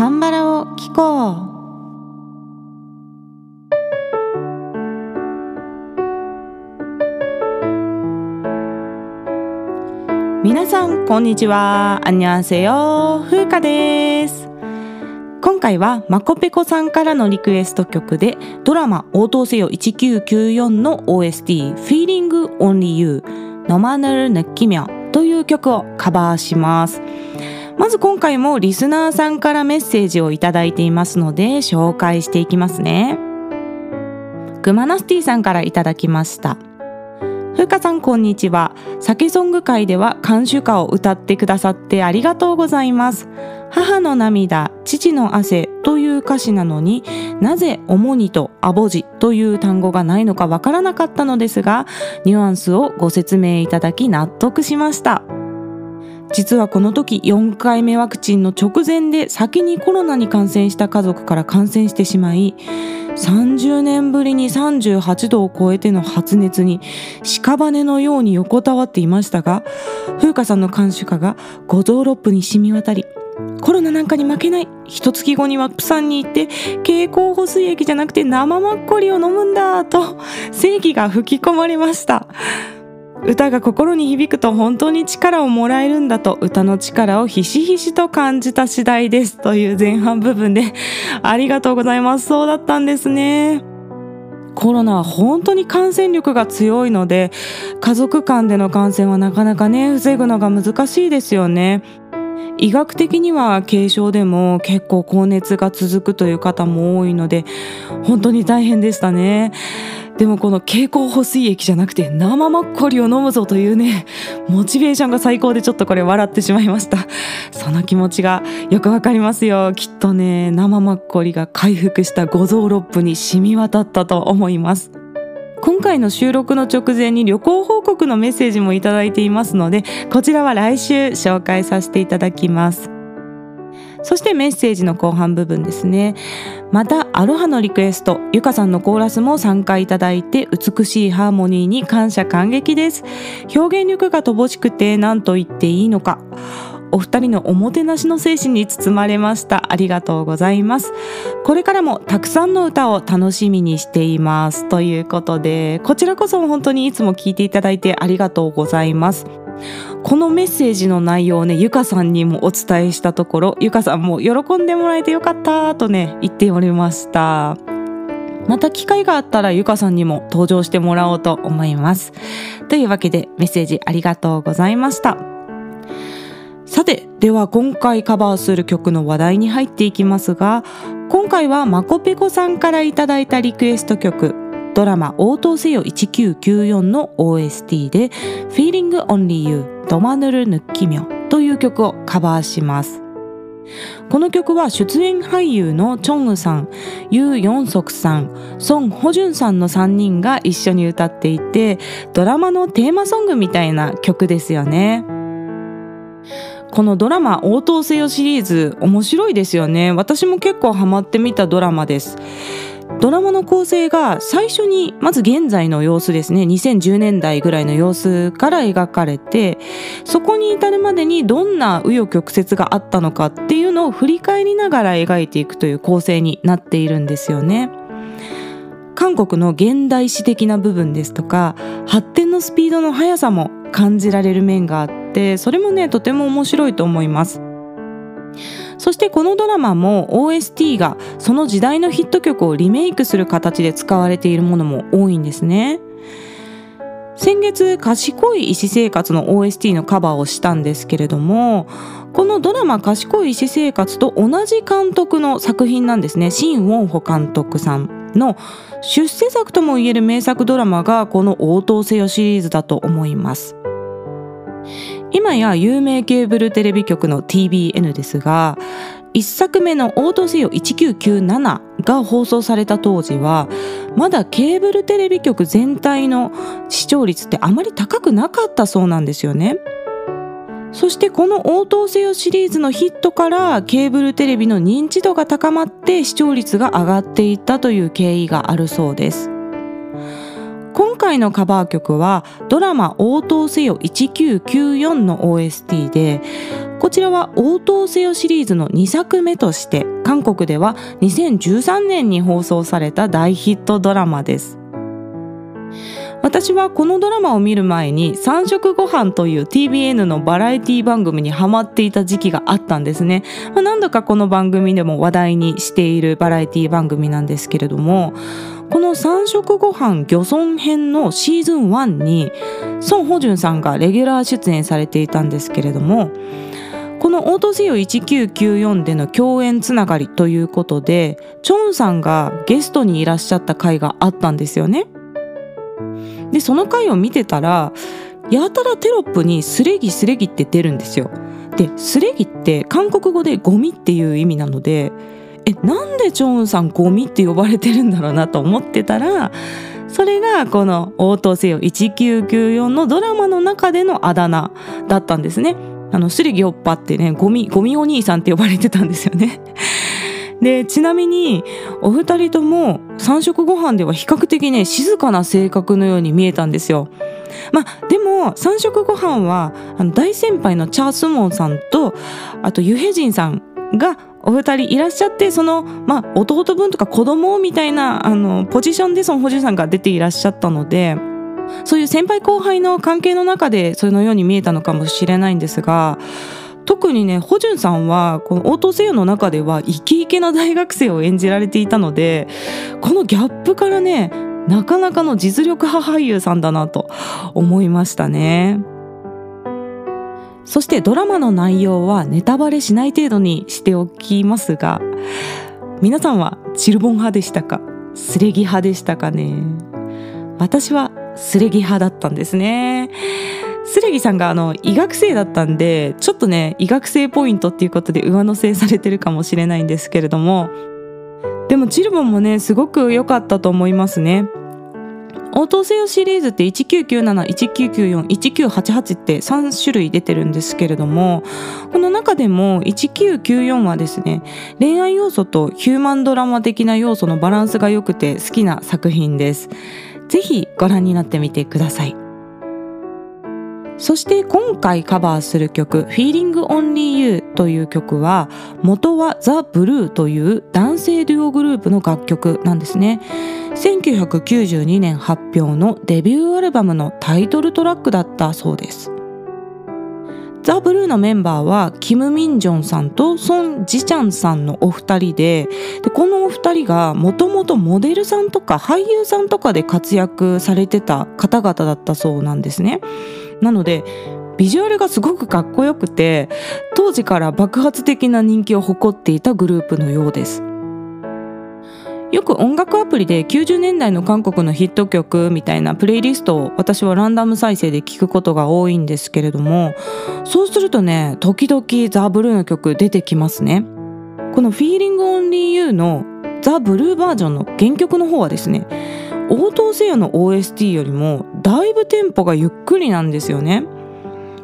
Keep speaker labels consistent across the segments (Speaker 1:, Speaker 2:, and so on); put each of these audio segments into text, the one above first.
Speaker 1: カンバラを聞こう。皆さんこんにちは。アンニョンセヨ風花です。今回はマコペコさんからのリクエスト曲でドラマ応答せよ1994の OST Feeling Only You ノマヌルヌッキミョという曲をカバーします。まず今回もリスナーさんからメッセージをいただいていますので紹介していきますね。グマナスティさんからいただきました。ふうかさんこんにちは。酒ソング会では監修歌を歌ってくださってありがとうございます。母の涙父の汗という歌詞なのになぜ主にとアボジという単語がないのかわからなかったのですがニュアンスをご説明いただき納得しました。実はこの時4回目ワクチンの直前で先にコロナに感染した家族から感染してしまい30年ぶりに38度を超えての発熱に屍のように横たわっていましたが風花さんの監視下が五臓六腑に染み渡りコロナなんかに負けない一月後にはプサンに行って経口補水液じゃなくて生マッコリを飲むんだと正義が吹き込まれました。歌が心に響くと本当に力をもらえるんだと歌の力をひしひしと感じた次第ですという前半部分でありがとうございます。そうだったんですね。コロナは本当に感染力が強いので家族間での感染はなかなかね防ぐのが難しいですよね。医学的には軽症でも結構高熱が続くという方も多いので本当に大変でしたね。でもこの経口補水液じゃなくて生マッコリを飲むぞというね モチベーションが最高でちょっとこれ笑ってしまいました。その気持ちがよくわかりますよ。きっとね生マッコリが回復した五臓六腑に染み渡ったと思います。今回の収録の直前に旅行報告のメッセージもいただいていますのでこちらは来週紹介させていただきます。そしてメッセージの後半部分ですね。またアロハのリクエストゆかさんのコーラスも参加いただいて美しいハーモニーに感謝感激です。表現力が乏しくて何と言っていいのか。お二人のおもてなしの精神に包まれました。ありがとうございます。これからもたくさんの歌を楽しみにしています。ということでこちらこそ本当にいつも聞いていただいてありがとうございます。このメッセージの内容をねゆかさんにもお伝えしたところゆかさんも喜んでもらえてよかったとね言っておりました。また機会があったらゆかさんにも登場してもらおうと思います。というわけでメッセージありがとうございました。さてでは今回カバーする曲の話題に入っていきますが今回はまこぺこさんからいただいたリクエスト曲ドラマ応答せよ1994の OST で Feeling Only You ドマヌルヌッキミョという曲をカバーします。この曲は出演俳優のチョンウさん、ユー・ヨンソクさん、ソン・ホジュンさんの3人が一緒に歌っていて、ドラマのテーマソングみたいな曲ですよね。このドラマ応答せよシリーズ面白いですよね。私も結構ハマってみたドラマです。ドラマの構成が最初にまず現在の様子ですね2010年代ぐらいの様子から描かれてそこに至るまでにどんな紆余曲折があったのかっていうのを振り返りながら描いていくという構成になっているんですよね。韓国の現代史的な部分ですとか発展のスピードの速さも感じられる面があってそれもねとても面白いと思います。そしてこのドラマも OST がその時代のヒット曲をリメイクする形で使われているものも多いんですね。先月賢い医師生活の OST のカバーをしたんですけれどもこのドラマ賢い医師生活と同じ監督の作品なんですねシン・ウォンホ監督さんの出世作ともいえる名作ドラマがこの応答せよシリーズだと思います今や有名ケーブルテレビ局の TBN ですが1作目の「オートセヨ1997」が放送された当時はまだケーブルテレビ局全体の視聴率ってあまり高くなかったそうなんですよね。そしてこの応答せよシリーズのヒットからケーブルテレビの認知度が高まって視聴率が上がっていったという経緯があるそうです。今回のカバー曲はドラマ応答せよ1994の OST でこちらは応答せよシリーズの2作目として韓国では2013年に放送された大ヒットドラマです。私はこのドラマを見る前に三食ご飯という TBN のバラエティ番組にハマっていた時期があったんですね、まあ、何度かこの番組でも話題にしているバラエティ番組なんですけれどもこの三食ご飯漁村編のシーズン1にソン・ホジュンさんがレギュラー出演されていたんですけれどもこの「オートセヨ1994」での共演つながりということでチョンさんがゲストにいらっしゃった回があったんですよね。でその回を見てたらやたらテロップに「すれぎすれぎ」って出るんですよ。で「すれぎ」って韓国語でゴミっていう意味なのでえなんでチョンさんゴミって呼ばれてるんだろうなと思ってたらそれがこの「応答せよ1994」のドラマの中でのあだ名だったんですね。あのすりぎおっぱってねゴミゴミお兄さんって呼ばれてたんですよね。でちなみにお二人とも三食ご飯では比較的ね静かな性格のように見えたんですよ。まあでも三食ご飯はあの大先輩のチャースモンさんとあとユヘジンさんがお二人いらっしゃってその、まあ、弟分とか子供みたいなあのポジションでその補充さんが出ていらっしゃったのでそういう先輩後輩の関係の中でそのように見えたのかもしれないんですが特にねホジュンさんはこの応答せよの中ではイケイケな大学生を演じられていたのでこのギャップからねなかなかの実力派俳優さんだなと思いましたね。そしてドラマの内容はネタバレしない程度にしておきますが皆さんはチルボン派でしたか？スレギ派でしたかね？私はスレギ派だったんですね。スレギさんがあの医学生だったんでちょっとね医学生ポイントっていうことで上乗せされてるかもしれないんですけれどもでもチルボンもねすごく良かったと思いますね応答せよシリーズって1997、1994、1988って3種類出てるんですけれども、この中でも1994はですね、恋愛要素とヒューマンドラマ的な要素のバランスが良くて好きな作品です。ぜひご覧になってみてください。そして今回カバーする曲 Feeling Only You という曲は元はザ・ブルーという男性デュオグループの楽曲なんですね。1992年発表のデビューアルバムのタイトルトラックだったそうです。ザ・ブルーのメンバーはキム・ミンジョンさんとソン・ジチャンさんのお二人ででこのお二人がもともとモデルさんとか俳優さんとかで活躍されてた方々だったそうなんですね。なのでビジュアルがすごくかっこよくて当時から爆発的な人気を誇っていたグループのようですよく音楽アプリで90年代の韓国のヒット曲みたいなプレイリストを私はランダム再生で聞くことが多いんですけれどもそうするとね時々ザ・ブルーの曲出てきますねこの「Feeling Only You」のザ・ブルーバージョンの原曲の方はですね応答せよの OST よりもだいぶテンポがゆっくりなんですよね。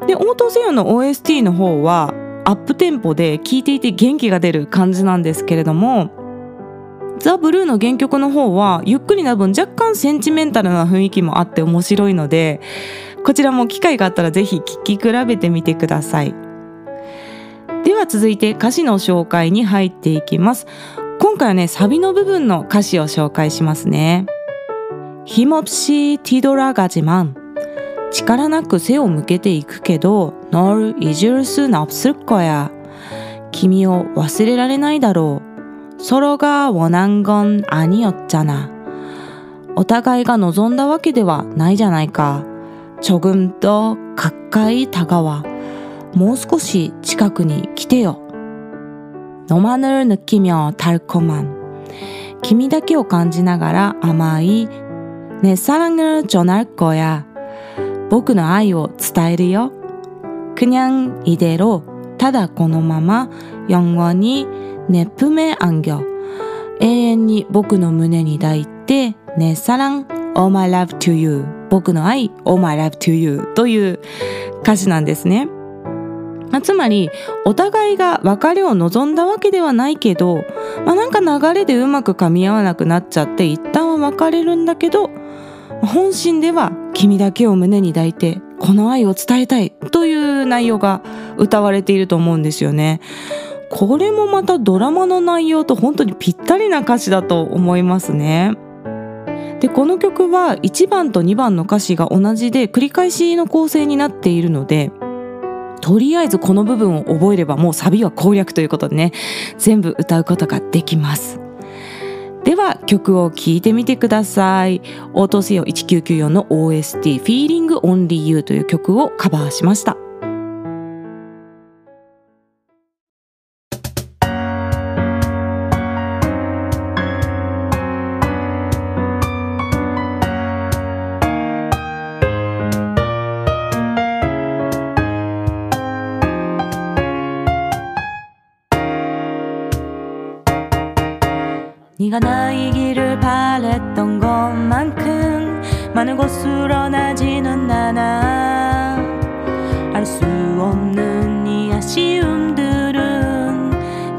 Speaker 1: で応答せよの OST の方はアップテンポで聴いていて元気が出る感じなんですけれどもザ・ブルーの原曲の方はゆっくりな分若干センチメンタルな雰囲気もあって面白いのでこちらも機会があったらぜひ聴き比べてみてくださいでは続いて歌詞の紹介に入っていきます今回はねサビの部分の歌詞を紹介しますね힘없이뒤돌아가지만力なく背を向けていくけど널잊을순없을거야君を忘れられないだろ う서로가원한건아니었잖아お互いが望んだわけではないじゃないか조금더가까이다가와もう少し近くに来てよ너만을느끼며달콤한君だけを感じながら甘い내사랑을전할거야僕の愛を伝えるよ。그냥이대로ただこのまま영원히 ネプメアン。永遠に僕の胸に抱いて、ねさらん、all my love to you。僕の愛、all my love to you という歌詞なんですね。まあ、つまり、お互いが別れを望んだわけではないけど、まあ、なんか流れでうまく噛み合わなくなっちゃって、一旦は別れるんだけど、本心では君だけを胸に抱いてこの愛を伝えたいという内容が歌われていると思うんですよね。これもまたドラマの内容と本当にぴったりな歌詞だと思いますね。でこの曲は1番と2番の歌詞が同じで繰り返しの構成になっているのでとりあえずこの部分を覚えればもうサビは攻略ということでね全部歌うことができます。では曲を聴いてみてください。応答せよ1994の OST Feeling Only You という曲をカバーしました。 네가 길을 바랬던 것만큼 많은 곳으로 나지는 않아. 알 수 없는 이 아쉬움들은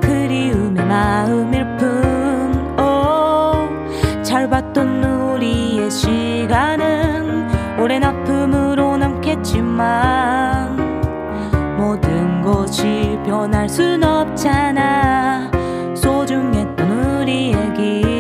Speaker 1: 그리움의 마음일 뿐. 오, 잘 봤던 우리의 시간은 오랜 아픔으로 남겠지만 모든 것이 변할 순 없잖아. 소중했던 melody.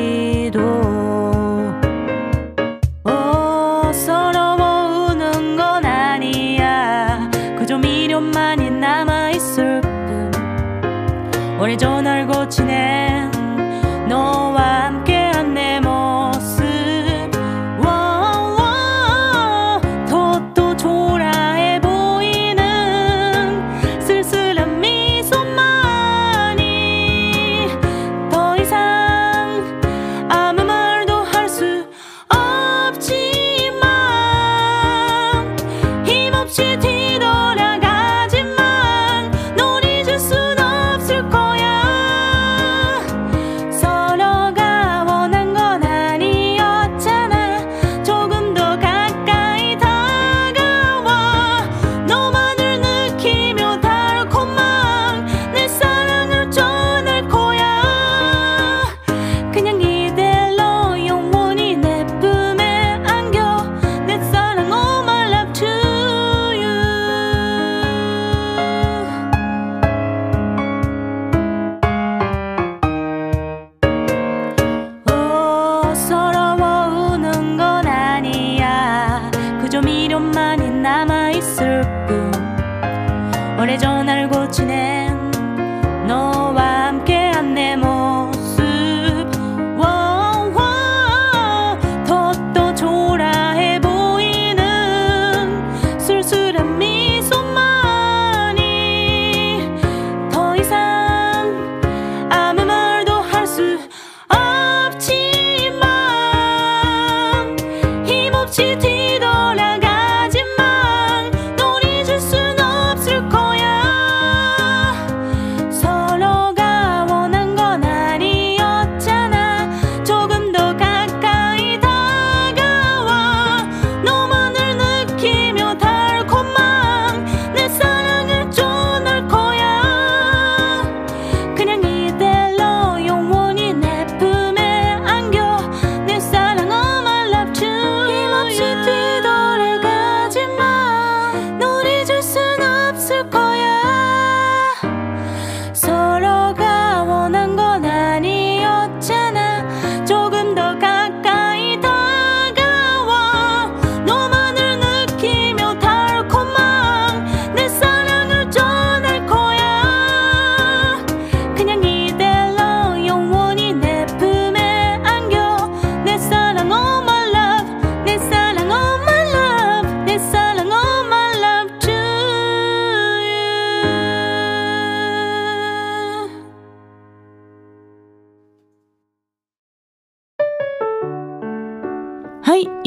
Speaker 1: 落ちね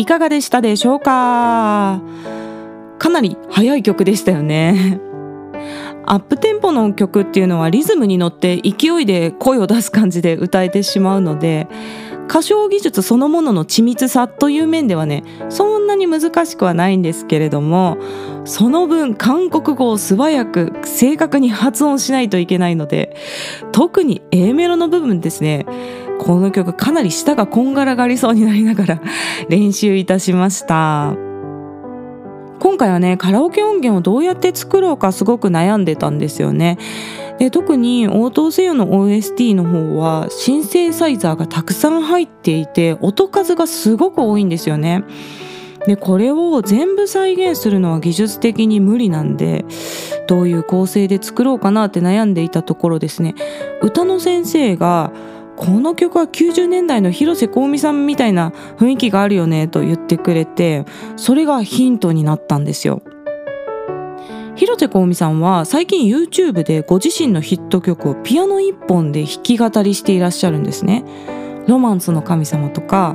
Speaker 1: い、かがでしたでしょうか？かなり速い曲でしたよね。アップテンポの曲っていうのはリズムに乗って勢いで声を出す感じで歌えてしまうので歌唱技術そのものの緻密さという面ではねそんなに難しくはないんですけれどもその分韓国語を素早く正確に発音しないといけないので特に A メロの部分ですねこの曲かなり舌がこんがらがりそうになりながら練習いたしました。今回はねカラオケ音源をどうやって作ろうかすごく悩んでたんですよね。で特に応答せよの OST の方はシンセサイザーがたくさん入っていて音数がすごく多いんですよね。でこれを全部再現するのは技術的に無理なんでどういう構成で作ろうかなって悩んでいたところですね。歌の先生がこの曲は90年代の広瀬香美さんみたいな雰囲気があるよねと言ってくれてそれがヒントになったんですよ。広瀬香美さんは最近 YouTube でご自身のヒット曲をピアノ一本で弾き語りしていらっしゃるんですね。ロマンスの神様とか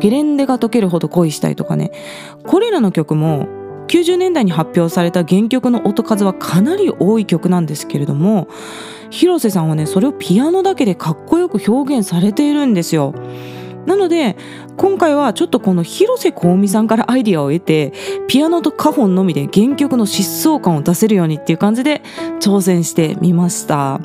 Speaker 1: ゲレンデが溶けるほど恋したいとかね。これらの曲も90年代に発表された原曲の音数はかなり多い曲なんですけれども広瀬さんはねそれをピアノだけでかっこよく表現されているんですよ。なので今回はちょっとこの広瀬香美さんからアイディアを得てピアノとカホンのみで原曲の疾走感を出せるようにっていう感じで挑戦してみました。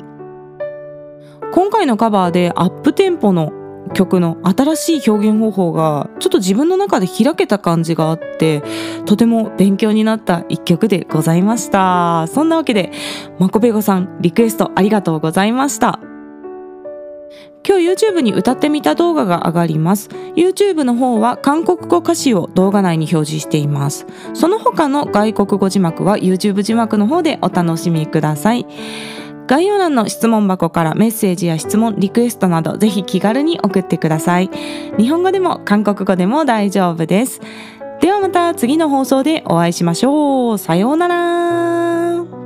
Speaker 1: 今回のカバーでアップテンポの曲の新しい表現方法がちょっと自分の中で開けた感じがあってとても勉強になった一曲でございました。そんなわけでマコペゴさんリクエストありがとうございました。今日 YouTube に歌ってみた動画が上がります。YouTube の方は韓国語歌詞を動画内に表示しています。その他の外国語字幕は YouTube 字幕の方でお楽しみください。概要欄の質問箱からメッセージや質問、リクエストなどぜひ気軽に送ってください。日本語でも韓国語でも大丈夫です。ではまた次の放送でお会いしましょう。さようなら。